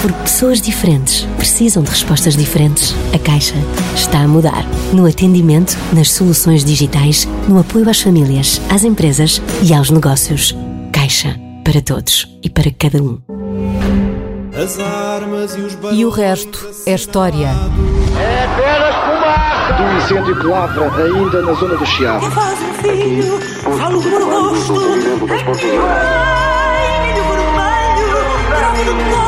Porque pessoas diferentes precisam de respostas diferentes. A Caixa está a mudar. No atendimento, nas soluções digitais, no apoio às famílias, às empresas e aos negócios. Caixa. Para todos e para cada um. E o resto é história. É apenas fumaça! Do incêndio que lavra ainda na zona do Chiado. Que faz um filho, falo por gosto. Ai, milho vermelho, grave do cor, fogo de amor.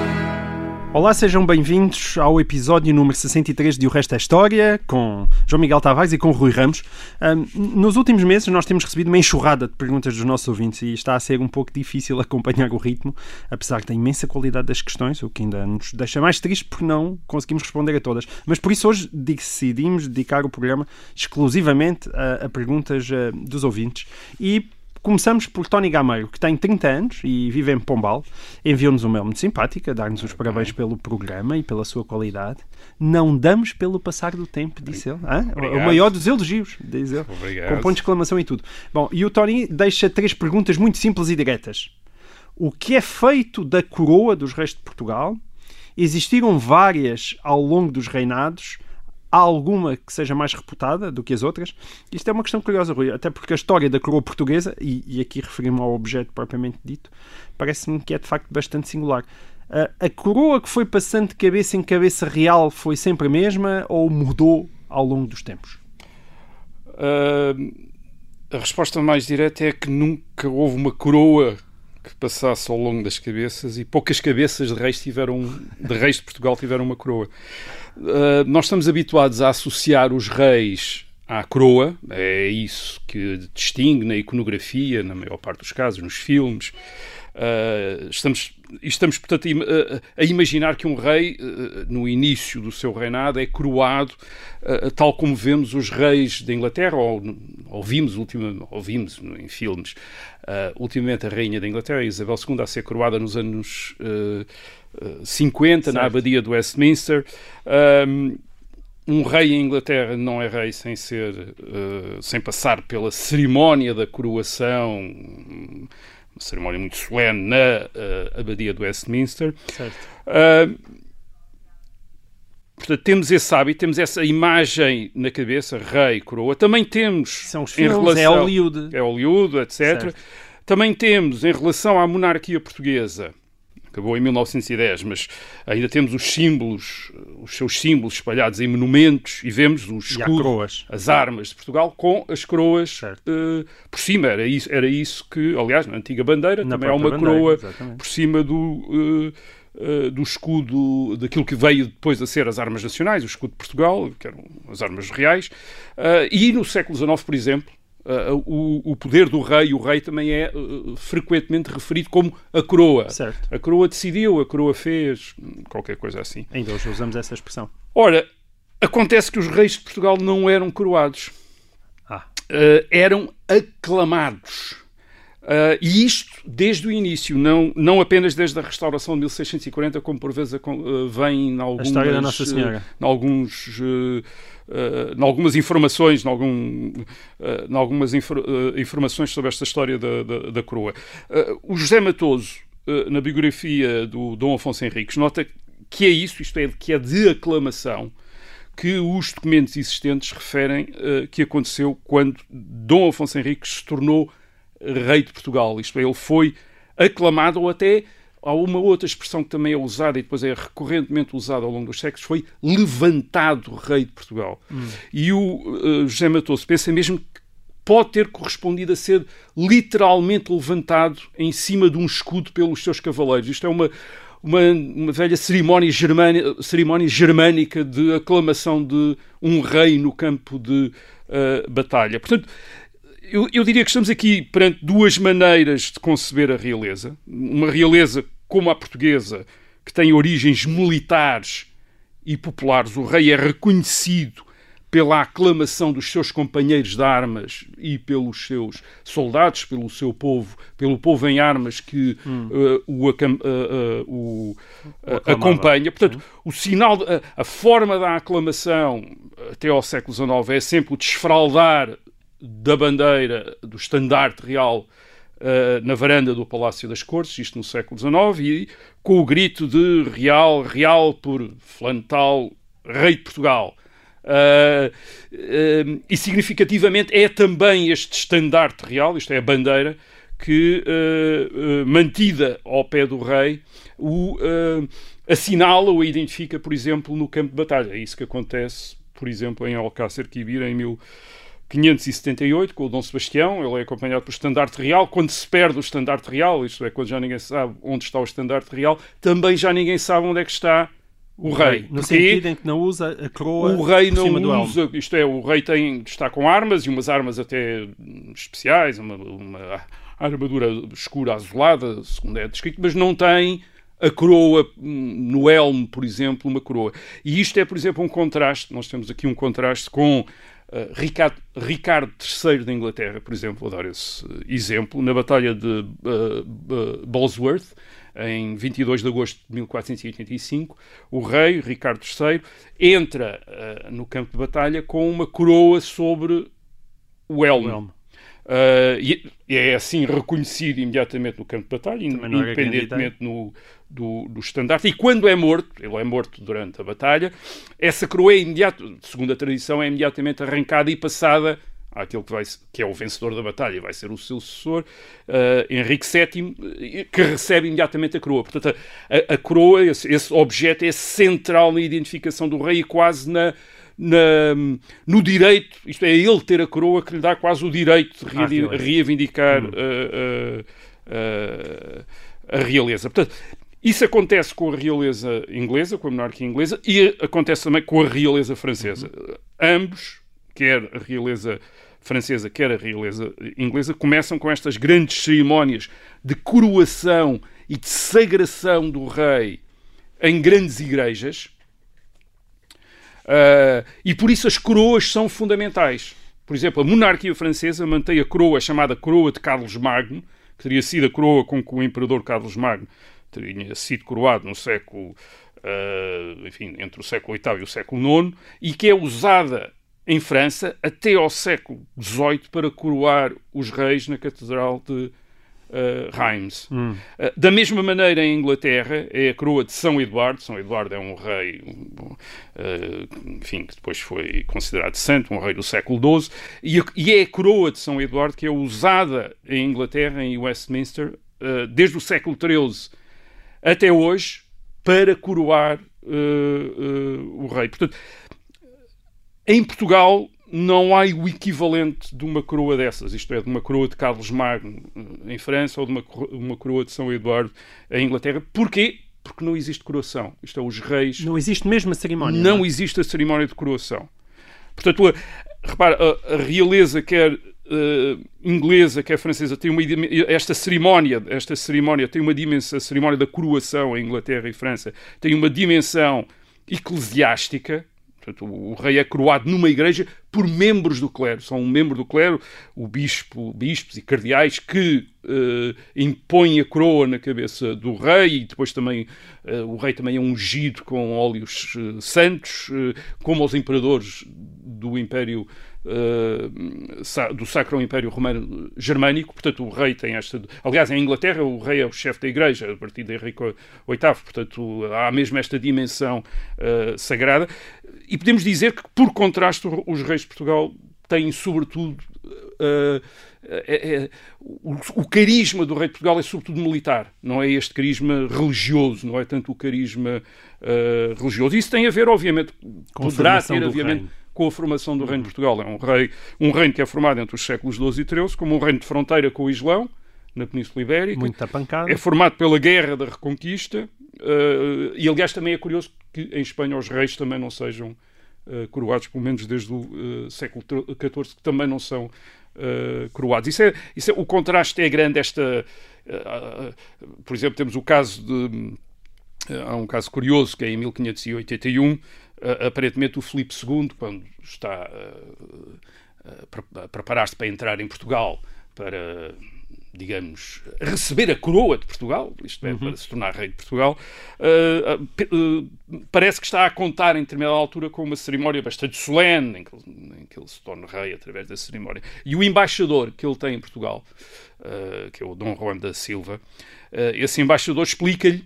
Olá, sejam bem-vindos ao episódio número 63 de O Resto é História, com João Miguel Tavares e com Rui Ramos. Um, nos últimos meses nós temos recebido uma enxurrada de perguntas dos nossos ouvintes e está a ser um pouco difícil acompanhar o ritmo, apesar da imensa qualidade das questões, o que ainda nos deixa mais tristes porque não conseguimos responder a todas. Mas por isso hoje decidimos dedicar o programa exclusivamente a, a perguntas uh, dos ouvintes e Começamos por Tony Gameiro, que tem 30 anos e vive em Pombal. Enviou-nos uma mail muito simpática, dar-nos os parabéns pelo programa e pela sua qualidade. Não damos pelo passar do tempo, disse ele. O maior dos elogios, diz ele. Obrigado. Com ponto de exclamação e tudo. Bom, e o Tony deixa três perguntas muito simples e diretas. O que é feito da coroa dos reis de Portugal? Existiram várias ao longo dos reinados há alguma que seja mais reputada do que as outras? Isto é uma questão curiosa, Rui, até porque a história da coroa portuguesa, e, e aqui referi-me ao objeto propriamente dito, parece-me que é de facto bastante singular. Uh, a coroa que foi passando de cabeça em cabeça real foi sempre a mesma ou mudou ao longo dos tempos? Uh, a resposta mais direta é que nunca houve uma coroa que passasse ao longo das cabeças e poucas cabeças de reis tiveram de reis de Portugal tiveram uma coroa. Uh, nós estamos habituados a associar os reis à coroa, é isso que distingue na iconografia, na maior parte dos casos, nos filmes. Uh, estamos, estamos, portanto, a, imaginar que um rei, uh, no início do seu reinado, é coroado, uh, tal como vemos os reis da Inglaterra, ou, ou vimos, ultima, ou vimos em filmes, ultimamente a rainha da Inglaterra, Isabel II, a ser coroada nos anos 50, certo. na abadia de Westminster. Um, um rei em Inglaterra não é rei sem ser, sem passar pela cerimónia da coroação, uma cerimónia muito solene na uh, abadia de Westminster. Uh, portanto, temos esse hábito, temos essa imagem na cabeça, rei, coroa. Também temos São os filmes, em relação, é Hollywood. É Hollywood, etc. Certo. Também temos, em relação à monarquia portuguesa, acabou em 1910, mas ainda temos os símbolos, os seus símbolos espalhados em monumentos e vemos os escudos, as armas de Portugal com as coroas uh, por cima. Era isso, era isso que, aliás, na antiga bandeira na também há uma bandeira, coroa exatamente. por cima do. Uh, Uh, do escudo, daquilo que veio depois a ser as armas nacionais, o escudo de Portugal, que eram as armas reais, uh, e no século XIX, por exemplo, Uh, o, o, poder do rei, o rei também é uh, frequentemente referido como a coroa. Certo. A coroa decidiu, a coroa fez, qualquer coisa assim. Ainda hoje usamos essa expressão. Ora, acontece que os reis de Portugal não eram coroados. Ah. Uh, eram aclamados. E isto desde o início, não, não apenas desde a restauração de 1640, como por vezes vem em algumas, Senhora. em alguns uh, em algumas informações, em, algum, uh, em algumas infor, uh, informações sobre esta história da, da, da coroa. o José Matoso, na biografia do Dom Afonso Henriques, nota que é isso, isto é, que é de aclamação, que os documentos existentes referem que aconteceu quando Dom Afonso Henriques se tornou rei de Portugal. Isto é, ele foi aclamado ou até Há uma outra expressão que também é usada e depois é recorrentemente usada ao longo dos séculos, foi levantado rei de Portugal. Hum. E o uh, José Matoso pensa mesmo que pode ter correspondido a ser literalmente levantado em cima de um escudo pelos seus cavaleiros. Isto é uma, uma, uma velha cerimónia, germânica, cerimónia germânica de aclamação de um rei no campo de uh, batalha. Portanto, eu, eu, diria que estamos aqui perante duas maneiras de conceber a realeza. Uma realeza como a portuguesa, que tem origens militares e populares. O rei é reconhecido pela aclamação dos seus companheiros de armas e pelos seus soldados, pelo seu povo, pelo povo em armas que hum. uh, o, uh, uh, o acompanha. Portanto, o sinal, a, a, forma da aclamação até ao século XIX é sempre o desfraldar da bandeira, do estandarte real na varanda do Palácio das Cortes, isto no século XIX, e com o grito de Real, Real por Flantal, Rei de Portugal. Uh, uh, e significativamente é também este estandarte real, isto é a bandeira, que, uh, mantida ao pé do rei, o assinala ou identifica, por exemplo, no campo de batalha. É isso que acontece, por exemplo, em Alcácer Quibir, em 1578, com o Dom Sebastião. Ele é acompanhado pelo estandarte real. Quando se perde o estandarte real, isto é, quando já ninguém sabe onde está o estandarte real, também já ninguém sabe onde é que está o rei. No sentido em que não usa a coroa. O rei não usa, isto é, o rei tem, está com armas e umas armas até especiais, uma, uma armadura escura azulada, segundo é descrito, mas não tem a coroa no elmo, por exemplo, uma coroa. E isto é, por exemplo, um contraste. Nós temos aqui um contraste com uh, Ricardo, Ricardo III da Inglaterra, por exemplo, vou dar esse exemplo, na Batalha de uh, uh, Bosworth, em 22 de agosto de 1485, o rei, Ricardo III, entra no campo de batalha com uma coroa sobre o elmo. O elmo. E é assim reconhecido imediatamente no campo de batalha, independentemente no, do, do estandarte. E quando é morto, ele é morto durante a batalha, essa coroa é imediato, segundo a tradição, é imediatamente arrancada e passada àquele que, vai, que é o vencedor da batalha, vai ser o seu sucessor, uh, Henrique VII, que recebe imediatamente a coroa. Portanto, a, a coroa, esse, esse, objeto é central na identificação do rei e quase na, na, no direito, isto é, ele ter a coroa que lhe dá quase o direito de ah, reivindicar hum. uh, uh, a realeza. Portanto, isso acontece com a realeza inglesa, com a monarquia inglesa, e acontece também com a realeza francesa. Uhum. Ambos, quer a realeza francesa, quer a realeza inglesa, começam com estas grandes cerimónias de coroação e de sagração do rei em grandes igrejas. Uh, e por isso as coroas são fundamentais. Por exemplo, a monarquia francesa mantém a coroa chamada coroa de Carlos Magno, que teria sido a coroa com que o imperador Carlos Magno teria sido coroado no século, uh, enfim, entre o século VIII e o século IX, e que é usada em França até ao século XVIII para coroar os reis na Catedral de uh, Reims. Hum. Uh, da mesma maneira, em Inglaterra, é a coroa de São Eduardo. São Eduardo é um rei, uh, enfim, que depois foi considerado santo, um rei do século XII, e, e, é a coroa de São Eduardo que é usada em Inglaterra, em Westminster, desde o século XIII até hoje, para coroar o rei. Portanto, em Portugal não há o equivalente de uma coroa dessas, isto é, de uma coroa de Carlos Magno eh, em França ou de uma, uma coroa de São Eduardo em Inglaterra. Porquê? Porque não existe coroação. Isto é, os reis. Não existe mesmo a cerimónia. Não, não é? existe a cerimónia de coroação. Portanto, a, repara, a, a realeza, quer uh, inglesa, quer francesa, tem uma, esta cerimónia, esta cerimónia tem uma dimensão, a cerimónia da coroação em Inglaterra e França tem uma dimensão eclesiástica Portanto, o rei é coroado numa igreja por membros do clero. São um membro do clero, o bispo, bispos e cardeais que uh, impõem a coroa na cabeça do rei e depois também uh, o rei também é ungido com óleos uh, santos, como os imperadores do Império uh, do Sacro Império Romano Germânico, portanto o rei tem esta... Aliás, em Inglaterra o rei é o chefe da igreja, a partir de Henrique VIII, portanto há mesmo esta dimensão uh, sagrada. E podemos dizer que, por contraste, os reis de Portugal têm, sobretudo, uh, é, é, o, o, carisma do rei de Portugal é sobretudo militar, não é este carisma religioso, não é tanto o carisma uh, religioso. Isso tem a ver, obviamente, Com poderá ter, obviamente, com a formação do reino de Portugal. É um, rei, um reino que é formado entre os séculos XII e XIII, como um reino de fronteira com o Islão, na Península Ibérica. Muita pancada. É formado pela Guerra da Reconquista. Uh, e, aliás, também é curioso que em Espanha os reis também não sejam uh, coroados, pelo menos desde o uh, século XIV, que também não são coroados. Isso é, isso é, o contraste é grande. Esta, por exemplo, temos o caso de há um caso curioso que é em 1581, aparentemente o Filipe II, quando está a preparar-se para entrar em Portugal para digamos, receber a coroa de Portugal, isto é, uhum. para se tornar rei de Portugal, uh, uh, parece que está a contar em determinada altura com uma cerimónia bastante solene, em que, em que, ele se torna rei através da cerimónia. E o embaixador que ele tem em Portugal, uh, que é o Dom Juan da Silva, esse embaixador explica-lhe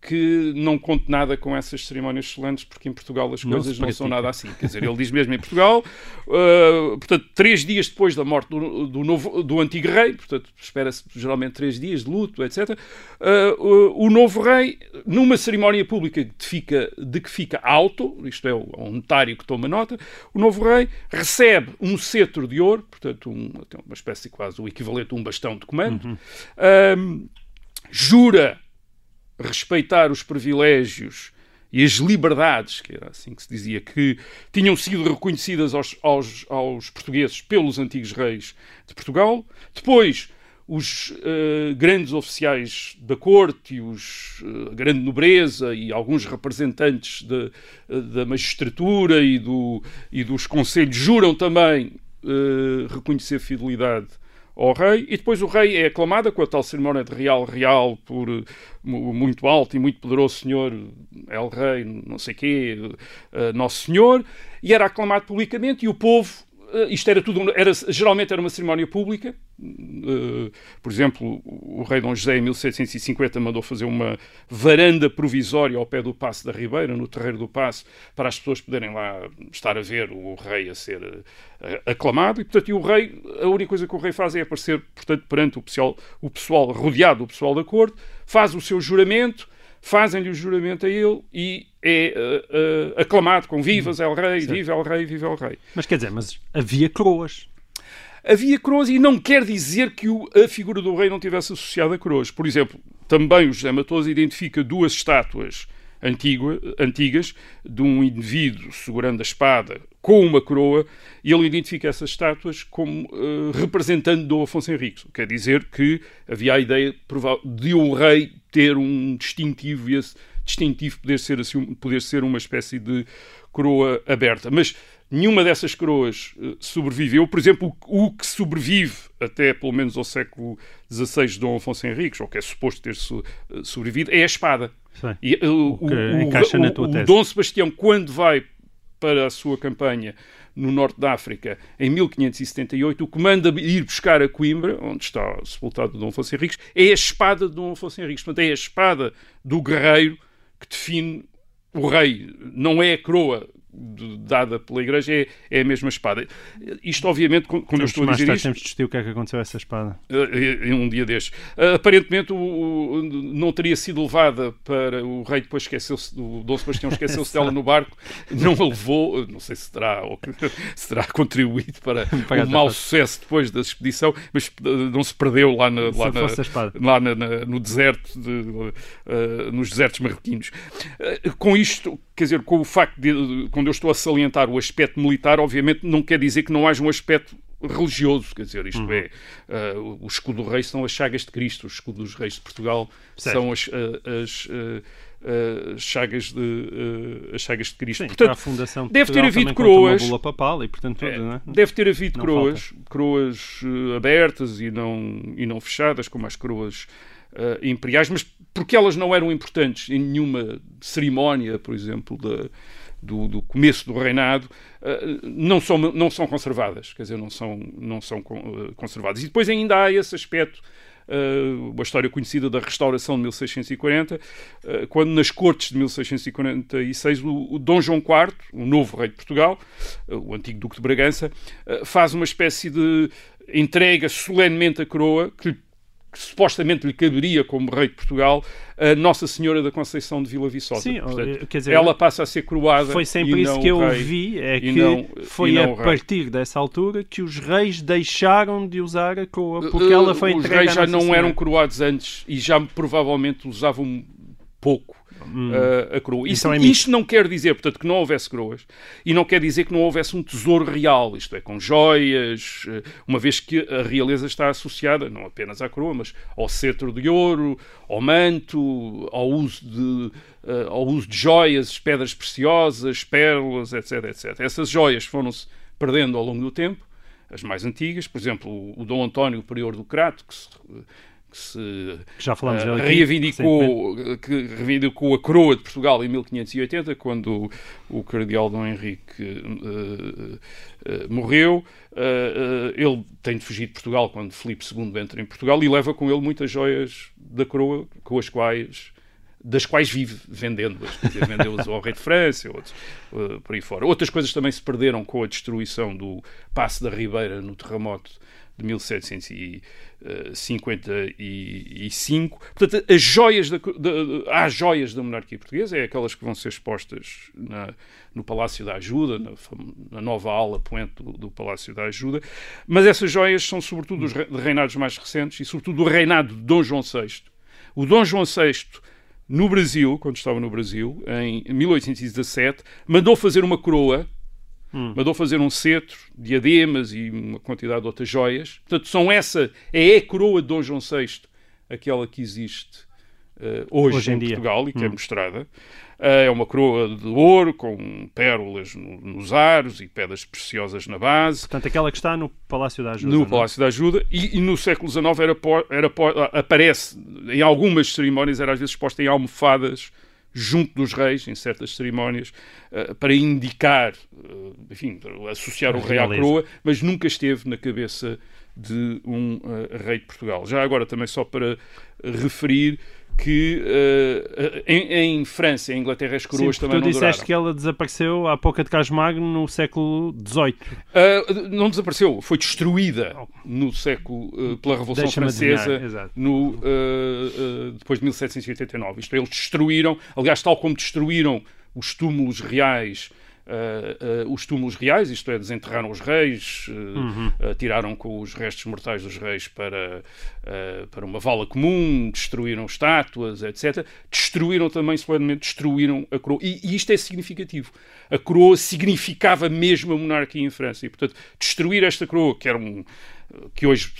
que não conte nada com essas cerimónias solenes, porque em Portugal as coisas não, não são nada assim. Quer dizer, ele diz mesmo em Portugal, uh, portanto, três dias depois da morte do, do, novo, do antigo rei, portanto, espera-se geralmente três dias de luto, etc., uh, o, o, novo rei, numa cerimónia pública de, fica, de que fica alto, isto é, um notário que toma nota, o novo rei recebe um cetro de ouro, portanto, um, uma espécie quase o equivalente a um bastão de comando, uhum. uh, jura respeitar os privilégios e as liberdades, que era assim que se dizia, que tinham sido reconhecidas aos, aos, aos portugueses pelos antigos reis de Portugal. Depois, os uh, grandes oficiais da corte e os uh, grande nobreza e alguns representantes de, uh, da magistratura e, do, e dos conselhos juram também reconhecer fidelidade ao rei, e depois o rei é aclamado com a tal cerimónia de real real por uh, muito alto e muito poderoso senhor El Rei, não sei quê, uh, Nosso Senhor, e era aclamado publicamente, e o povo eh, isto era tudo, era, geralmente era uma cerimónia pública. Uh, por exemplo, o rei Dom José, em 1750, mandou fazer uma varanda provisória ao pé do Passo da Ribeira, no terreiro do Passo, para as pessoas poderem lá estar a ver o rei a ser uh, aclamado. E, portanto, e o rei, a única coisa que o rei faz é aparecer, portanto, perante o pessoal, o pessoal rodeado, o pessoal da corte, faz o seu juramento fazem-lhe o juramento a ele e é uh, uh, aclamado com vivas El Rei, certo. viva El Rei, viva El Rei. Mas quer dizer, mas havia coroas. Havia coroas e não quer dizer que o, a figura do rei não tivesse associado a coroas. Por exemplo, também o José Matoso identifica duas estátuas antiga, antigas de um indivíduo segurando a espada com uma coroa e ele identifica essas estátuas como uh, representando Dom Afonso Henriques. Quer dizer que havia a ideia de um rei ter um distintivo e esse distintivo poder ser, assim, poder ser uma espécie de coroa aberta. Mas nenhuma dessas coroas uh, sobreviveu. Por exemplo, o, o, que sobrevive até pelo menos ao século XVI de Dom Afonso Henriques, ou que é suposto ter so, uh, sobrevivido, é a espada. E, uh, o, o, o, o Dom Sebastião, quando vai para a sua campanha no norte da África em 1578, o que manda ir buscar a Coimbra, onde está sepultado Dom Afonso Henriques, é a espada de Dom Afonso Henriques. Portanto, é a espada do guerreiro que define o rei. Não é a coroa dada pela Igreja é, é a mesma espada. Isto, obviamente, quando temos eu estou a dizer tarde, isto... Temos de discutir o que é que aconteceu a essa espada. Eh, em um dia destes. Uh, aparentemente, o, o, não teria sido levada para... O rei depois esqueceu-se... O Dom Sebastião esqueceu-se dela no barco. Não a levou. Não sei se terá, ou, se terá contribuído para o mau sucesso depois da expedição, mas eh, não se perdeu lá, na, lá, na, lá na, no deserto, de, uh, nos desertos marroquinos. Uh, com isto quer dizer, com o facto de, quando eu estou a salientar o aspecto militar, obviamente não quer dizer que não haja um aspecto religioso, quer dizer, isto uhum. é, uh, o escudo do rei são as chagas de Cristo, o escudo dos reis de Portugal certo. são as, uh, as uh, chagas de as chagas de Cristo. Sim, portanto, a fundação de deve ter havido coroas, uma papal e portanto tudo, é, é? deve ter havido não coroas, falta. coroas abertas e não e não fechadas como as coroas uh, imperiais, mas porque elas não eram importantes em nenhuma cerimónia, por exemplo, da, do, do, começo do reinado, uh, não, são, não são conservadas, quer dizer, não são, não são uh, conservadas. E depois ainda há esse aspecto Uh, uma história conhecida da restauração de 1640, uh, quando nas cortes de 1646 o, o Dom João IV, o novo rei de Portugal, uh, o antigo Duque de Bragança, faz uma espécie de entrega solenemente a coroa que lhe que supostamente lhe caberia como rei de Portugal, a Nossa Senhora da Conceição de Vila Viçosa. Sim, Portanto, quer dizer, ela passa a ser coroada. Foi sempre isso que eu rei, vi, é que não, foi a partir dessa altura que os reis deixaram de usar a coroa, porque uh, ela foi Os reis já não Senhora. eram coroados antes e já provavelmente usavam pouco uh, a coroa. Isso, Então é isto não quer dizer, portanto, que não houvesse coroas e não quer dizer que não houvesse um tesouro real, isto é, com joias, uh, uma vez que a realeza está associada não apenas à coroa, mas ao cetro de ouro, ao manto, ao uso de, uh, ao uso de joias, pedras preciosas, pérolas, etc, etc. Essas joias foram-se perdendo ao longo do tempo, as mais antigas, por exemplo, o, o Dom António, o prior do Crato, que se, que se Já falámos eh, dele aqui, reivindicou, que reivindicou a coroa de Portugal em 1580, quando o, cardeal Dom Henrique eh, eh, morreu. Ele tem de fugir de Portugal quando Filipe II entra em Portugal e leva com ele muitas joias da coroa, com as quais das quais vive vendendo-as, vendeu-as ao rei de França, outros, uh, por aí fora. Outras coisas também se perderam com a destruição do Passo da Ribeira no terremoto de 1755. Portanto, as joias da, da, há joias da monarquia portuguesa, é aquelas que vão ser expostas na, no Palácio da Ajuda, na, na nova ala poente do, do, Palácio da Ajuda, mas essas joias são sobretudo os reinados mais recentes e sobretudo o reinado de Dom João VI. O Dom João VI no Brasil, quando estava no Brasil, em 1817, mandou fazer uma coroa, hum. mandou fazer um cetro, diademas e uma quantidade de outras joias. Portanto, são essa, é a coroa de Dom João VI, aquela que existe uh, hoje, hoje, em, em Portugal e que hum. é mostrada. Uh, é uma coroa de ouro com pérolas no, nos aros e pedras preciosas na base. Portanto, aquela que está no Palácio da Ajuda. No não? Palácio da Ajuda. E, e, no século XIX era, era, aparece, em algumas cerimónias, era às vezes exposta em almofadas junto dos reis, em certas cerimónias, uh, para indicar, uh, enfim, associar o rei à coroa, mas nunca esteve na cabeça de um rei de Portugal. Já agora, também só para referir que uh, em, em, França em Inglaterra as coroas Sim, também tu não disseste duraram. que ela desapareceu há pouco de Casmagno no século XVIII. Uh, não desapareceu, foi destruída no século uh, pela Revolução Francesa no, depois de 1789. Isto é, eles destruíram, aliás, tal como destruíram os túmulos reais Uh, uh, os túmulos reais, isto é, desenterraram os reis, uh, uhum. tiraram com os restos mortais dos reis para, para uma vala comum, destruíram estátuas, etc. Destruíram também, solenemente, destruíram a coroa. E, e, isto é significativo. A coroa significava mesmo a monarquia em França. E, portanto, destruir esta coroa, que era um que hoje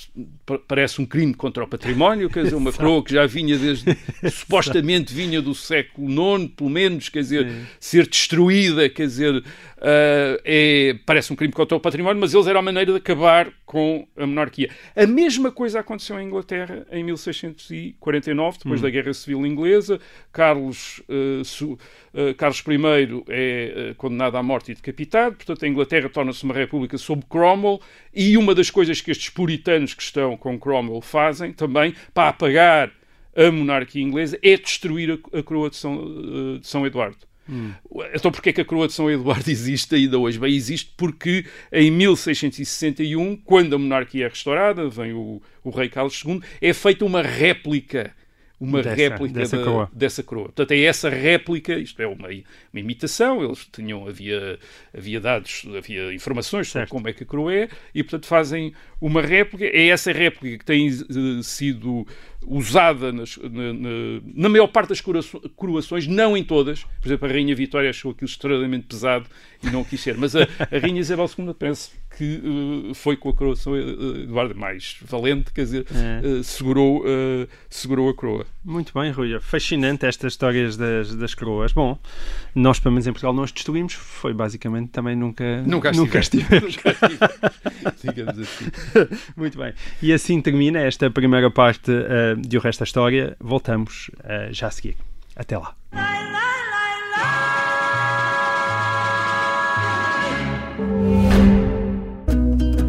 parece um crime contra o património, quer dizer, uma coroa que já vinha desde, supostamente vinha do século IX, pelo menos, quer dizer, ser destruída, quer dizer, uh, é, parece um crime contra o património, mas eles eram a maneira de acabar com a monarquia. A mesma coisa aconteceu em Inglaterra em 1649, depois hum. da Guerra Civil Inglesa, Carlos, uh, su, uh, Carlos I é condenado à morte e decapitado, portanto a Inglaterra torna-se uma república sob Cromwell, e uma das coisas que estes puritanos que estão com Cromwell fazem também para apagar a monarquia inglesa é destruir a, a coroa de São, de São Eduardo. Hum. Então porquê é que a coroa de São Eduardo existe ainda hoje? Bem, existe porque em 1661, quando a monarquia é restaurada, vem o, o rei Carlos II, é feita uma réplica uma dessa, réplica dessa, da, coroa. dessa coroa. Portanto, é essa réplica, isto é uma, uma imitação, eles tinham, havia, havia dados, havia informações sobre certo. como é que a coroa é, e portanto fazem uma réplica, é essa réplica que tem uh, sido usada nas, na, na, na, maior parte das coroações, não em todas. Por exemplo, a Rainha Vitória achou aquilo extremamente pesado e não quis ser. Mas a, a Rainha Isabel II penso que uh, foi com a coroação Eduardo mais valente, quer dizer, é. uh, segurou, segurou a coroa. Muito bem, Rui. Fascinante estas histórias das, das coroas. Bom, nós, pelo menos em Portugal, não as destruímos. Foi basicamente também nunca, nunca, nunca estivemos. Nunca estivemos. Digamos assim. Muito bem. E assim termina esta primeira parte de O Resto da História. Voltamos já a seguir. Até lá.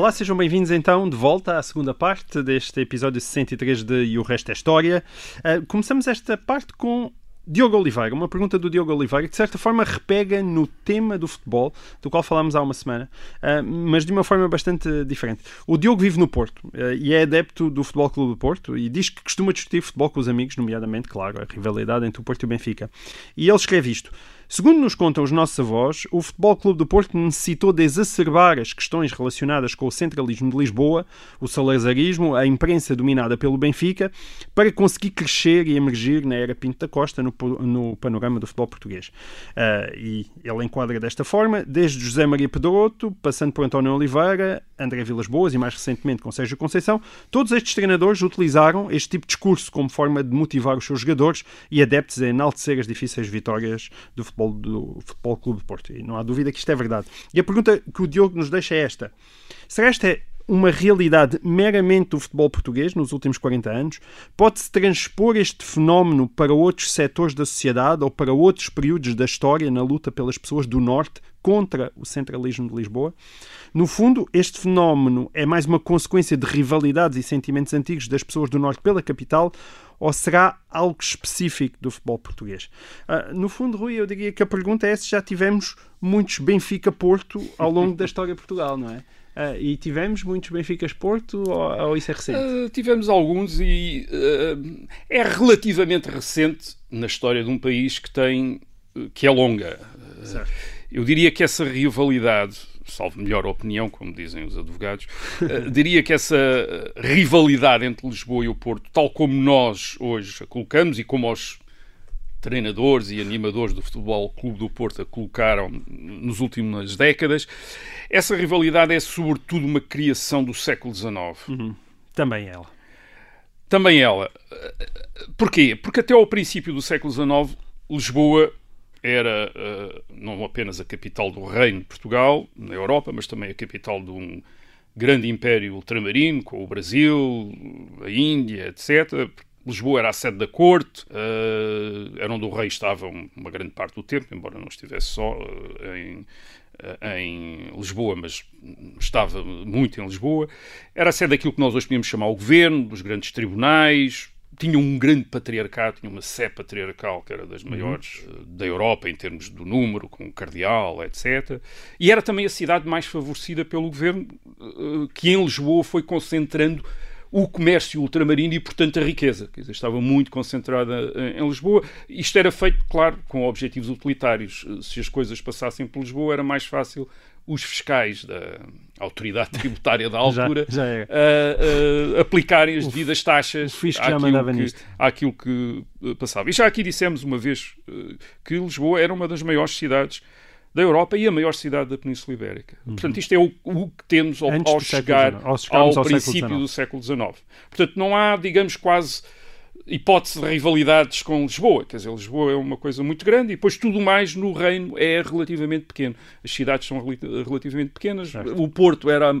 Olá, sejam bem-vindos então de volta à segunda parte deste episódio 63 de E o Resto é História. Uh, começamos esta parte com Diogo Oliveira, uma pergunta do Diogo Oliveira que de certa forma repega no tema do futebol, do qual falámos há uma semana, uh, mas de uma forma bastante diferente. O Diogo vive no Porto uh, e é adepto do Futebol Clube do Porto e diz que costuma discutir futebol com os amigos, nomeadamente, claro, a rivalidade entre o Porto e o Benfica. E ele escreve isto. Segundo nos contam os nossos avós, o Futebol Clube do Porto necessitou de exacerbar as questões relacionadas com o centralismo de Lisboa, o salazarismo, a imprensa dominada pelo Benfica, para conseguir crescer e emergir na era Pinto da Costa no, no panorama do futebol português. Uh, e ele enquadra desta forma, desde José Maria Pedroto, passando por António Oliveira, André Vilas Boas e mais recentemente com Sérgio Conceição, todos estes treinadores utilizaram este tipo de discurso como forma de motivar os seus jogadores e adeptos a enaltecer as difíceis vitórias do futebol futebol do Futebol Clube de Porto. E não há dúvida que isto é verdade. E a pergunta que o Diogo nos deixa é esta: será esta é uma realidade meramente do futebol português nos últimos 40 anos? Pode-se transpor este fenómeno para outros setores da sociedade ou para outros períodos da história na luta pelas pessoas do Norte contra o centralismo de Lisboa? No fundo, este fenómeno é mais uma consequência de rivalidades e sentimentos antigos das pessoas do Norte pela capital ou será algo específico do futebol português? Uh, no fundo, Rui, eu diria que a pergunta é se já tivemos muitos Benfica-Porto ao longo da história de Portugal, não é? Uh, e tivemos muitos Benficas-Porto ou, ou, isso é recente? Uh, tivemos alguns e uh, é relativamente recente na história de um país que tem que é longa. eu diria que essa rivalidade salvo melhor opinião, como dizem os advogados, uh, diria que essa rivalidade entre Lisboa e o Porto, tal como nós hoje a colocamos e como os treinadores e animadores do Futebol Clube do Porto a colocaram nos últimas décadas, essa rivalidade é sobretudo uma criação do século XIX. Uhum. Também ela. Também ela. Porquê? Porque até ao princípio do século XIX, Lisboa era uh, não apenas a capital do Reino de Portugal, na Europa, mas também a capital de um grande império ultramarino, com o Brasil, a Índia, etc. Lisboa era a sede da corte, uh, era onde o rei estava uma grande parte do tempo, embora não estivesse só uh, em, em Lisboa, mas estava muito em Lisboa. Era a sede daquilo que nós hoje podíamos chamar o governo, dos grandes tribunais, tinha um grande patriarcado, tinha uma sé patriarcal que era das uhum. maiores uhum. da Europa em termos do número, com o cardeal, etc. E era também a cidade mais favorecida pelo governo, eh, que em Lisboa foi concentrando o comércio ultramarino e, portanto, a riqueza. Quer dizer, estava muito concentrada em Lisboa. Isto era feito, claro, com objetivos utilitários. Se as coisas passassem por Lisboa, era mais fácil os fiscais da autoridade tributária da altura já, já é. a, a, aplicarem as devidas taxas àquilo que, àquilo que eh, passava. E já aqui dissemos uma vez eh, que Lisboa era uma das maiores cidades da Europa e a maior cidade da Península Ibérica. Uhum. Portanto, isto é o, o que temos ao, ao chegar ao, ao princípio século do século XIX. Portanto, não há, digamos, quase hipótese de rivalidades com Lisboa. Quer dizer, Lisboa é uma coisa muito grande e depois tudo mais no reino é relativamente pequeno. As cidades são relativamente pequenas. O Porto era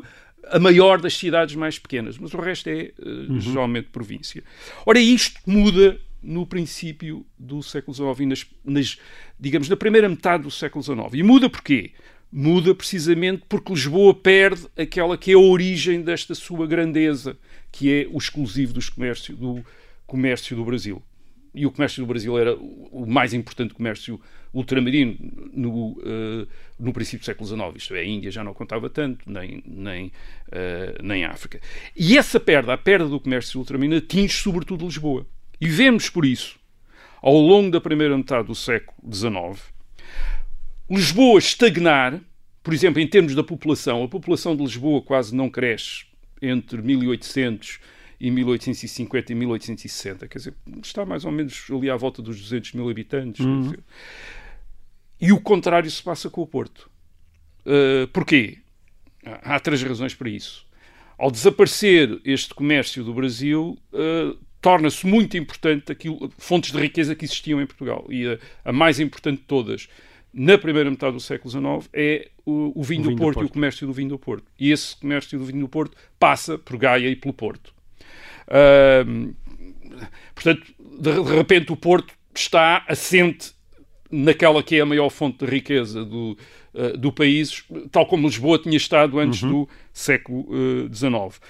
a maior das cidades mais pequenas, mas o resto é uh, uhum. geralmente província. Ora, isto muda no princípio do século XIX e nas, nas, digamos, na primeira metade do século XIX. E muda porquê? Muda precisamente porque Lisboa perde aquela que é a origem desta sua grandeza, que é o exclusivo dos comércio, do comércio do Brasil. E o comércio do Brasil era o mais importante comércio ultramarino no, uh, no princípio do século XIX. Isto é, a Índia já não contava tanto, nem, nem, uh, nem a África. E essa perda, a perda do comércio ultramarino, atinge sobretudo Lisboa. E vemos por isso, ao longo da primeira metade do século XIX, Lisboa estagnar, por exemplo, em termos da população. A população de Lisboa quase não cresce entre 1800 e 1850 e 1860. Quer dizer, está mais ou menos ali à volta dos 200 mil habitantes. Uhum. E o contrário se passa com o Porto. Uh, porquê? Há três razões para isso. Ao desaparecer este comércio do Brasil, uh, torna-se muito importante aquilo, fontes de riqueza que existiam em Portugal. E a, a, mais importante de todas, na primeira metade do século XIX, é o, o vinho, o do, vinho Porto do Porto e o comércio do vinho do Porto. E esse comércio do vinho do Porto passa por Gaia e pelo Porto. Uh, portanto, de, de repente o Porto está assente naquela que é a maior fonte de riqueza do, uh, do país, tal como Lisboa tinha estado antes uhum. do século XIX.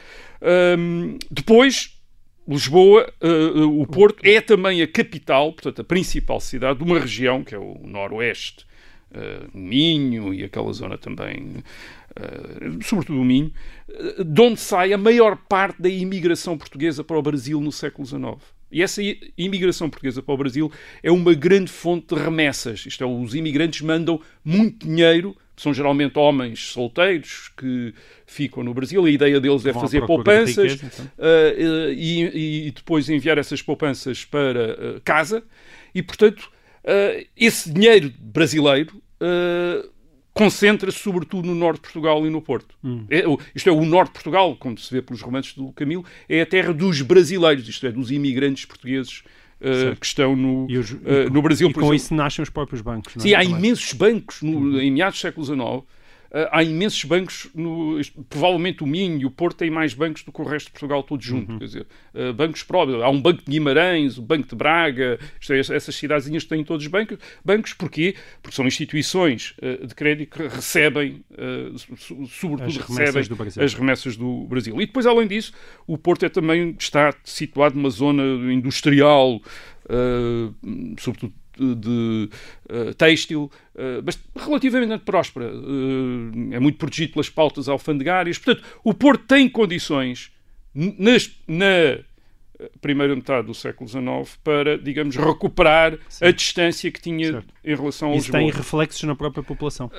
Um, depois, Lisboa, uh, o Porto, é também a capital, portanto, a principal cidade de uma região, que é o Noroeste, uh, Minho e aquela zona também, uh, sobretudo o Minho, de onde sai a maior parte da imigração portuguesa para o Brasil no século XIX. E essa imigração portuguesa para o Brasil é uma grande fonte de remessas. Isto é, os imigrantes mandam muito dinheiro são geralmente homens solteiros que ficam no Brasil. A ideia deles é fazer poupanças riqueza, então. uh, e, e, depois enviar essas poupanças para uh, casa. E, portanto, uh, esse dinheiro brasileiro concentra-se sobretudo no norte de Portugal e no Porto. Hum. É, isto é, o norte de Portugal, como se vê pelos romances do Camilo, é a terra dos brasileiros, isto é, dos imigrantes portugueses uh, que estão no, os, uh, no Brasil. E com exemplo. isso nascem os próprios bancos. Sim, é? há imensos bancos no, em meados do século XIX há imensos bancos, no, provavelmente o Minho e o Porto têm mais bancos do que o resto de Portugal todo junto. Uhum. Quer dizer, uh, bancos próprios. Há um banco de Guimarães, o Banco de Braga, é, essas cidadezinhas têm todos bancos. Bancos porquê? Porque são instituições uh, de crédito que recebem, sobretudo as recebem as remessas do Brasil. E depois, além disso, o Porto é também está situado numa zona industrial, sobretudo de uh, têxtil, uh, mas relativamente próspera. Uh, é muito protegido pelas pautas alfandegárias. Portanto, o Porto tem condições nas, na primeira metade do século XIX para, digamos, recuperar Sim. a distância que tinha certo. em relação ao Isso tem reflexos na própria população.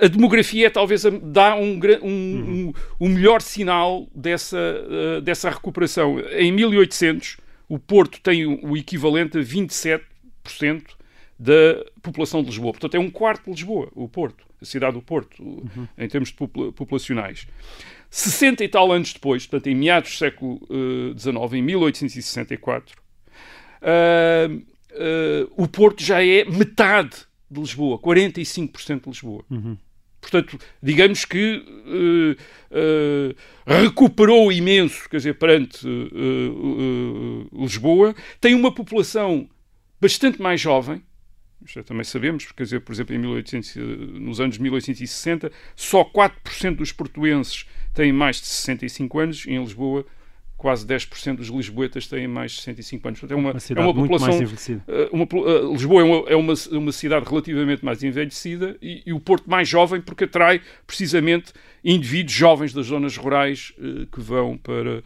A demografia talvez dá um, um, uhum. um, um melhor sinal dessa, dessa recuperação. Em 1800 o Porto tem o equivalente a 27% da população de Lisboa. Portanto, é um quarto de Lisboa, o Porto, a cidade do Porto, uhum. em termos de populacionais. 60 e tal anos depois, portanto, em meados do século XIX, uh, em 1864, uh, uh, o Porto já é metade de Lisboa, 45% de Lisboa. Uhum. Portanto, digamos que uh, uh, recuperou imenso, quer dizer, perante uh, Lisboa. Tem uma população bastante mais jovem, isto também sabemos, quer dizer, por exemplo, em 1800, nos anos 1860, só 4% dos portuenses têm mais de 65 anos, em Lisboa quase 10% dos lisboetas têm mais de 65 anos. Portanto, é uma, uma é uma população. Eh, uma, uh, Lisboa é, uma, é uma, uma, cidade relativamente mais envelhecida e, e, o Porto mais jovem, porque atrai precisamente indivíduos jovens das zonas rurais uh, que vão para uh,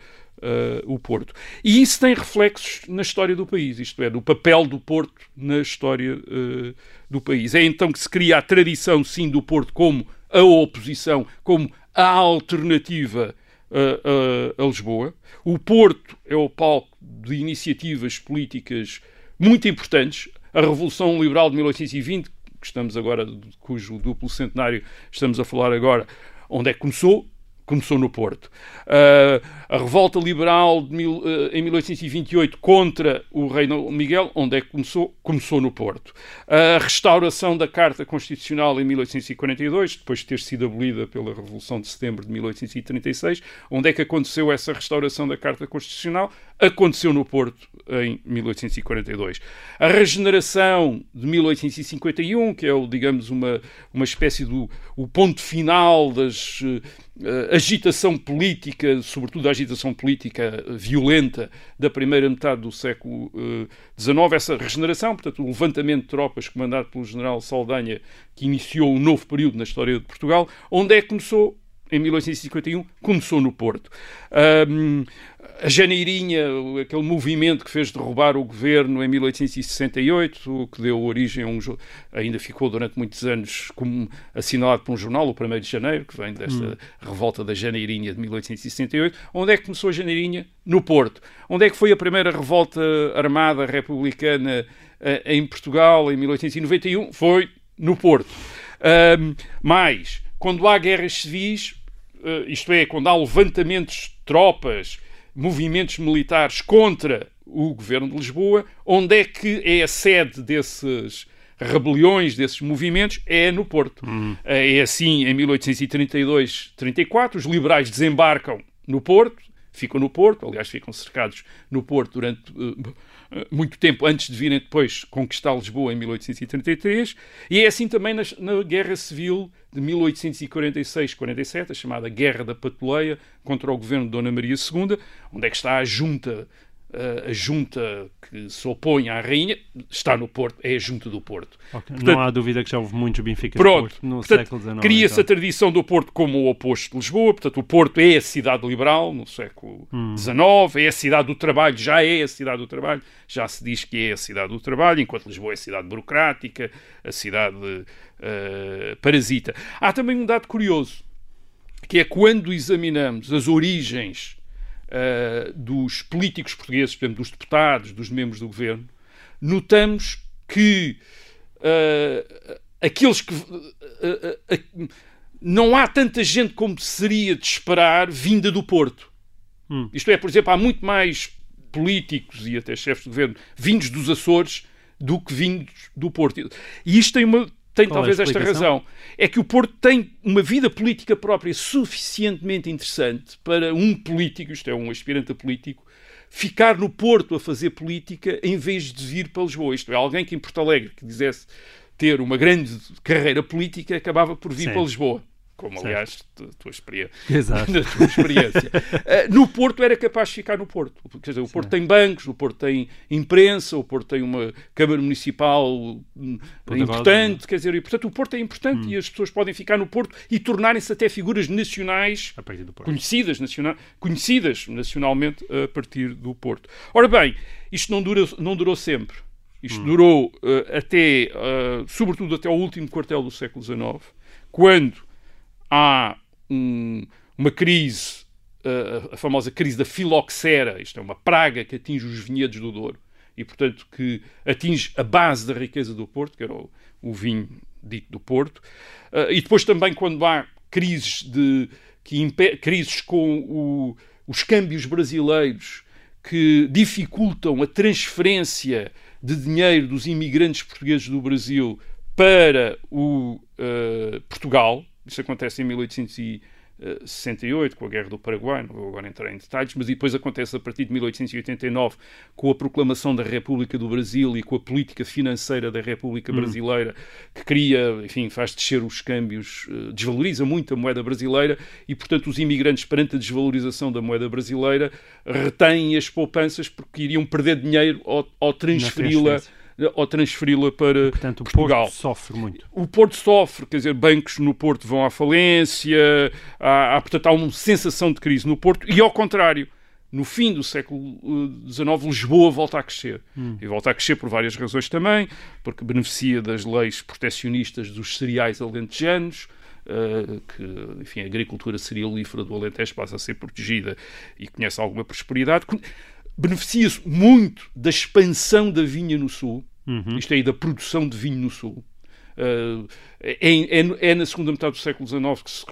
o Porto. E isso tem reflexos na história do país, isto é, do papel do Porto na história do país. É então que se cria a tradição, sim, do Porto como a oposição, como a alternativa a, a, Lisboa. O Porto é o palco de iniciativas políticas muito importantes. A Revolução Liberal de 1820, que estamos agora, cujo duplo centenário estamos a falar agora, onde é que começou? Começou no Porto. Uh, a revolta liberal mil, uh, em 1828 contra o rei Miguel, onde é que começou? Começou no Porto. A restauração da Carta Constitucional em 1842, depois de ter sido abolida pela Revolução de Setembro de 1836, onde é que aconteceu essa restauração da Carta Constitucional? Aconteceu no Porto em 1842. A regeneração de 1851, que é, digamos, uma, uma espécie do o ponto final das uh, agitação política, sobretudo a agitação política violenta da primeira metade do século XIX, uh, essa regeneração, portanto, o levantamento de tropas comandado pelo general Saldanha, que iniciou um novo período na história de Portugal, onde é que começou em 1851, começou no Porto. Um, a Janeirinha, aquele movimento que fez derrubar o governo em 1868, o que deu origem a um ainda ficou durante muitos anos como assinalado por um jornal, o 1 de Janeiro, que vem desta hum. revolta da Janeirinha de 1868. Onde é que começou a Janeirinha? No Porto. Onde é que foi a primeira revolta armada republicana uh, em Portugal em 1891? Foi no Porto. Um, mais, quando há guerras civis, uh, isto é, quando há levantamentos de tropas movimentos militares contra o governo de Lisboa, onde é que é a sede desses rebeliões, desses movimentos, é no Porto. Hum. É assim, em 1832-34, os liberais desembarcam no Porto, ficam no Porto, aliás, ficam cercados no Porto durante uh, muito tempo antes de virem depois conquistar Lisboa em 1833, e é assim também na, na Guerra Civil de 1846-47, a chamada Guerra da Patuleia, contra o governo de Dona Maria II, onde é que está a junta a junta que se opõe à rainha está no Porto, é a junta do Porto. Okay. Portanto, não há dúvida que já houve muitos Benfica pronto, Porto no portanto, século XIX. Cria-se então. a tradição do Porto como o oposto de Lisboa, portanto o Porto é a cidade liberal no século XIX, hum. é a cidade do trabalho, já é a cidade do trabalho, já se diz que é a cidade do trabalho, enquanto Lisboa é a cidade burocrática, a cidade uh, parasita. Há também um dado curioso, que é quando examinamos as origens uh, dos políticos portugueses, por exemplo, dos deputados, dos membros do governo, notamos que uh, aqueles que. Uh, não há tanta gente como seria de esperar vinda do Porto. Hum. Isto é, por exemplo, há muito mais políticos e até chefes de governo vindos dos Açores do que vindos do Porto. E isto tem uma, tem Qual talvez é esta razão. É que o Porto tem uma vida política própria suficientemente interessante para um político, isto é, um aspirante a político, ficar no Porto a fazer política em vez de vir para Lisboa. Isto é, alguém que em Porto Alegre que quisesse ter uma grande carreira política acabava por vir Sim. para Lisboa como certo. aliás a tua experiência. Exato. tua experiência. uh, no Porto era capaz de ficar no Porto. Quer dizer, o Porto tem bancos, o Porto tem imprensa, o Porto tem uma Câmara Municipal hum, importante, quer dizer, e portanto o Porto é importante hum. e as pessoas podem ficar no Porto e tornarem-se até figuras nacionais conhecidas, nacional, conhecidas nacionalmente a partir do Porto. Ora bem, isto não, dura, não durou sempre. Isto hum. durou uh, até, uh, sobretudo até o último quartel do século XIX, quando há um, uma crise, uh, a famosa crise da filoxera, isto é uma praga que atinge os vinhedos do Douro e, portanto, que atinge a base da riqueza do Porto, que era o, o vinho dito do Porto, uh, e depois também quando há crises, de, que crises com o, os câmbios brasileiros que dificultam a transferência de dinheiro dos imigrantes portugueses do Brasil para o uh, Portugal, isso acontece em 1868, com a Guerra do Paraguai, não vou agora entrar em detalhes, mas depois acontece a partir de 1889, com a proclamação da República do Brasil e com a política financeira da República hum. Brasileira, que cria, enfim, faz descer os câmbios, eh, desvaloriza muito a moeda brasileira e, portanto, os imigrantes, perante a desvalorização da moeda brasileira, retêm as poupanças porque iriam perder dinheiro ao, ao transferi-la ou transferi-la para Portanto, o Portugal. Porto sofre muito. O Porto sofre, quer dizer, bancos no Porto vão à falência, há, há, portanto, há uma sensação de crise no Porto e, ao contrário, no fim do século XIX, eh, Lisboa volta a crescer. Hum. E volta a crescer por várias razões também, porque beneficia das leis proteccionistas dos cereais alentejanos, Uh, que, enfim, a agricultura cerealífera do Alentejo passa a ser protegida e conhece alguma prosperidade beneficia-se muito da expansão da vinha no Sul, uhum. isto é, da produção de vinho no Sul. Uh, é, é, é, na segunda metade do século XIX que se,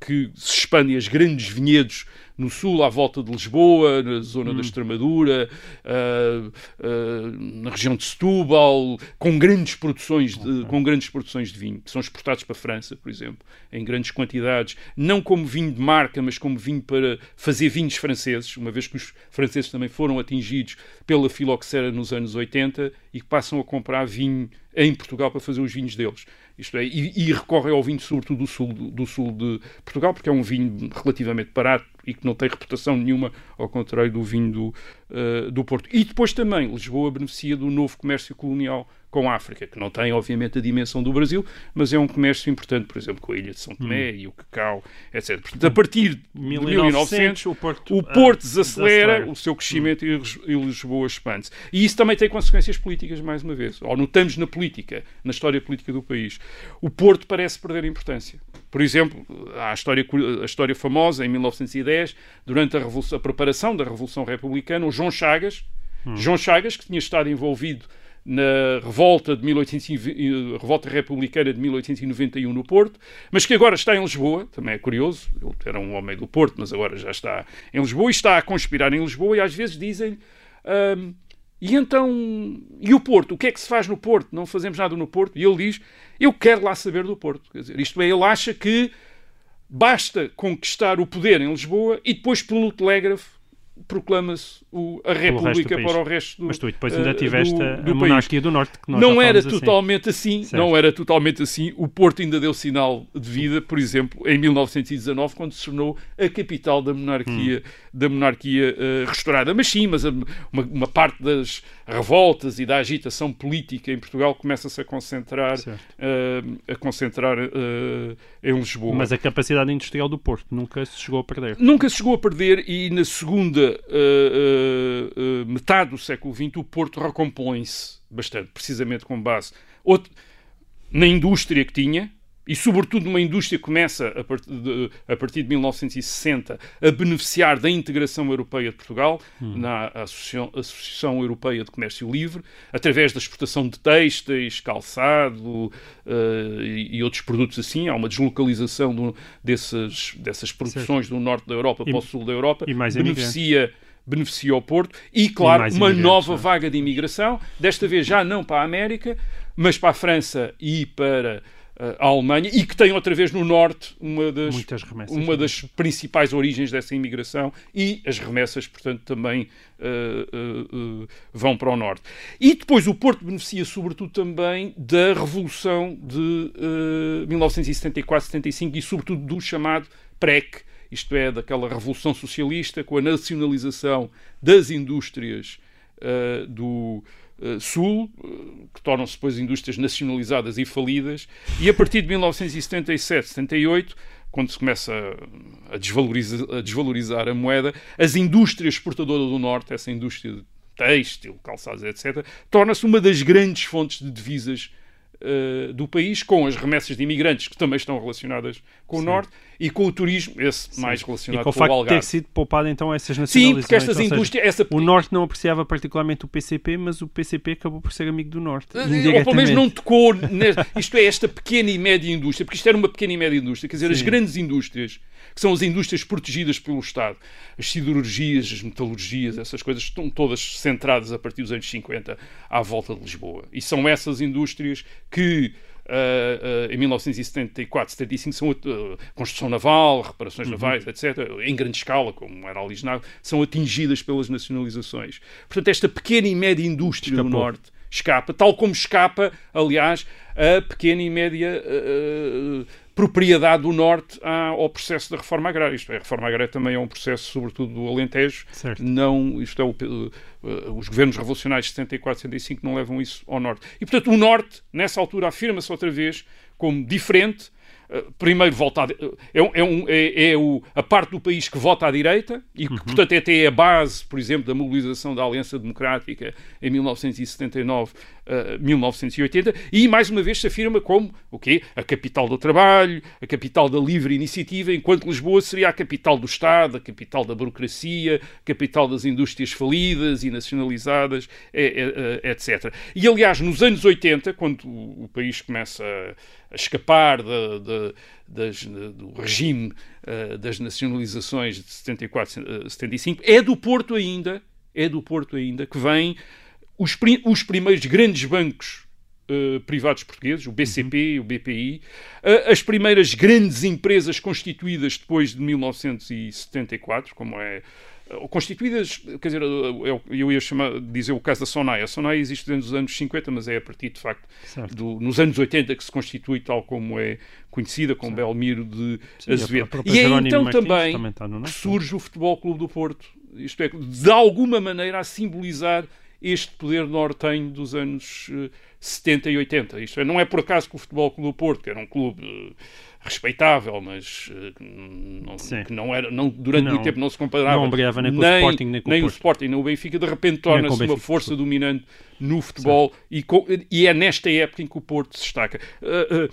que se expandem as grandes vinhedos no sul, à volta de Lisboa, na zona hum. da Extremadura, uh, uh, na região de Setúbal, com grandes produções de, com grandes produções de vinho, que são exportados para a França, por exemplo, em grandes quantidades, não como vinho de marca, mas como vinho para fazer vinhos franceses, uma vez que os franceses também foram atingidos pela filoxera nos anos 80 e que passam a comprar vinho em Portugal para fazer os vinhos deles. Isto é, e, e recorrem ao vinho sobretudo do sul, do sul de Portugal, porque é um vinho relativamente barato e que não tem reputação nenhuma, ao contrário do vinho do, uh, do Porto. E depois também Lisboa beneficia do novo comércio colonial com a África, que não tem, obviamente, a dimensão do Brasil, mas é um comércio importante, por exemplo, com a ilha de São Tomé hum. e o cacau, etc. Portanto, a partir de 1900, o Porto, o Porto uh, desacelera, desacelera, o seu crescimento hum. e Lisboa expande-se. E isso também tem consequências políticas, mais uma vez. Ou notamos na política, na história política do país. O Porto parece perder importância. Por exemplo, há a história, a história famosa, em 1910, durante a, a preparação da Revolução Republicana, o João Chagas, hum. João Chagas, que tinha estado envolvido na revolta, de 1800, revolta republicana de 1891 no Porto, mas que agora está em Lisboa, também é curioso, ele era um homem do Porto, mas agora já está em Lisboa e está a conspirar em Lisboa e às vezes dizem hum, e então, e o Porto? O que é que se faz no Porto? Não fazemos nada no Porto? E ele diz, eu quero lá saber do Porto. Quer dizer, isto é, ele acha que basta conquistar o poder em Lisboa e depois pelo telégrafo proclama-se o- a República para o resto do Mas tu depois ainda eh, tiveste do- a- do a país. monarquia do Norte, que não era assim. totalmente assim, Certo. não era totalmente assim. O Porto ainda deu sinal de vida, por exemplo, em 1919, quando se tornou a capital da monarquia, Hum. da monarquia eh, restaurada. Mas sim, mas a- uma, uma parte das revoltas e da agitação política em Portugal começa-se a concentrar, eh, a concentrar eh, em Lisboa. Mas a capacidade industrial do Porto nunca se chegou a perder. Nunca se chegou a perder e na segunda uh, metade do século XX o Porto recompõe-se bastante, precisamente com base outro- na indústria que tinha e sobretudo numa indústria que começa a, part- de, a partir de 1960 a beneficiar da integração europeia de Portugal na Associação, Associação Europeia de Comércio Livre através da exportação de têxteis, calçado uh, e, e outros produtos assim. Há uma deslocalização do- dessas, dessas produções do norte da Europa E- para o sul da Europa. e mais beneficia beneficia o Porto e, claro, mais uma nova não é? vaga de imigração, desta vez já não para a América, mas para a França e para eh, a Alemanha, e que tem outra vez no norte uma das, remessas. uma das principais origens dessa imigração e as remessas, portanto, também eh, eh, eh, vão para o norte. E depois o Porto beneficia, sobretudo, também da Revolução de eh, 1974-75 e, sobretudo, do chamado PREC, isto é, daquela Revolução Socialista com a nacionalização das indústrias eh, do eh, Sul, eh, que tornam-se depois indústrias nacionalizadas e falidas, e a partir de 1977, 78, quando se começa a desvalorizar, a desvalorizar a moeda, as indústrias exportadoras do Norte, essa indústria de têxtil, calçados, etc., torna-se uma das grandes fontes de divisas eh, do país, com as remessas de imigrantes, que também estão relacionadas com o Norte, e com o turismo, esse mais E relacionado com o com, o facto de Algarve. ter sido poupado então essas Sim, nacionalizações. porque estas seja, indústrias... Essa... O Norte não apreciava particularmente o PCP, mas o PCP acabou por ser amigo do Norte. Ou pelo menos não tocou, ne- isto é, esta pequena e média indústria, porque isto era uma pequena e média indústria, quer dizer, as Sim. grandes indústrias, que são as indústrias protegidas pelo Estado, as siderurgias, as metalurgias, essas coisas estão todas centradas a partir dos anos 50 à volta de Lisboa. E são essas indústrias que ah, ah, em 1974, 75 são ah, construção naval, reparações navais, etc., em grande escala, como era aliginado, são atingidas pelas nacionalizações. Portanto, esta pequena e média indústria do Escapou. Norte escapa, tal como escapa, aliás, a pequena e média propriedade do Norte ao processo da reforma agrária. Isto é, a reforma agrária também é um processo, sobretudo, do Alentejo. Certo. Não, isto é, o, eh, os governos revolucionários de 74, 75 não levam isso ao Norte. E, portanto, o Norte, nessa altura, afirma-se outra vez como diferente. Eh, Primeiro, volta di- é, é, um- é- é o- a parte do país que vota à direita e que, portanto, é até a base, por exemplo, da mobilização da Aliança Democrática em 1979, eh, 1980, e mais uma vez se afirma como o quê? a capital do trabalho, a capital da livre iniciativa, enquanto Lisboa seria a capital do Estado, a capital da burocracia, a capital das indústrias falidas e nacionalizadas, eh, eh, etc. E aliás, nos anos 80, quando o, o país começa a, a escapar da- da- das- do regime eh, das nacionalizações de 74, eh, 75, é do Porto ainda, é do Porto ainda que vem os, pri- os primeiros grandes bancos eh, privados portugueses, o BCP, o BPI, eh, as primeiras grandes empresas constituídas depois de 1974, como é eh, constituídas, quer dizer, eu, eu ia chamar, dizer o caso da Sonai. A Sonai existe desde os anos 50, mas é a partir, de facto, do- nos anos 80 que se constitui tal como é conhecida, com Belmiro de Sim, Azevedo. E é então Martins também, também no que surge o Futebol Clube do Porto. Isto é, de alguma maneira a simbolizar este poder nortenho dos anos eh, 70 e 80. Isto é, não é por acaso que o Futebol Clube do Porto, que era um clube eh, respeitável, mas eh, que não, que não era, não, durante Não- muito tempo não se comparava não ombreava nem com o Sporting, nem com o o Porto. Sporting, nem o Benfica, de repente Nem com o torna-se uma força dominante no futebol e, co- e é nesta época em que o Porto se destaca. Uh,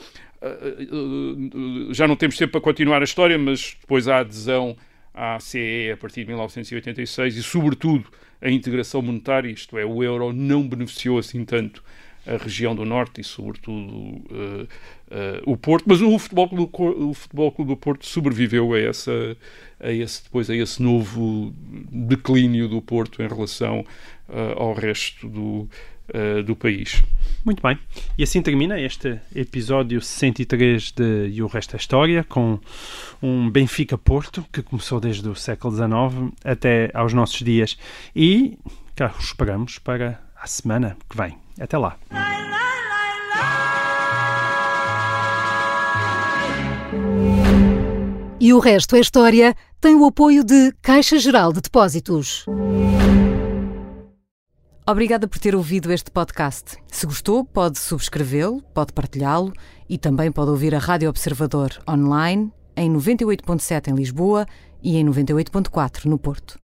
uh, já não temos tempo para continuar a história, mas depois há a adesão à CE a partir de 1986 e, sobretudo, a integração monetária, isto é, o euro não beneficiou assim tanto a região do Norte e, sobretudo, uh, uh, o Porto, mas o Futebol Clube, o Futebol Clube do Porto sobreviveu a, essa, a esse, depois a esse novo declínio do Porto em relação uh, ao resto do, do país. Muito bem. E assim termina este episódio 63 de E o Resto é História, com um Benfica-Porto, que começou desde o século XIX até aos nossos dias. E cá esperamos para a semana que vem. Até lá. E o Resto é História tem o apoio de Caixa Geral de Depósitos. Obrigada por ter ouvido este podcast. Se gostou, pode subscrevê-lo, pode partilhá-lo e também pode ouvir a Rádio Observador online em 98.7 em Lisboa e em 98.4 no Porto.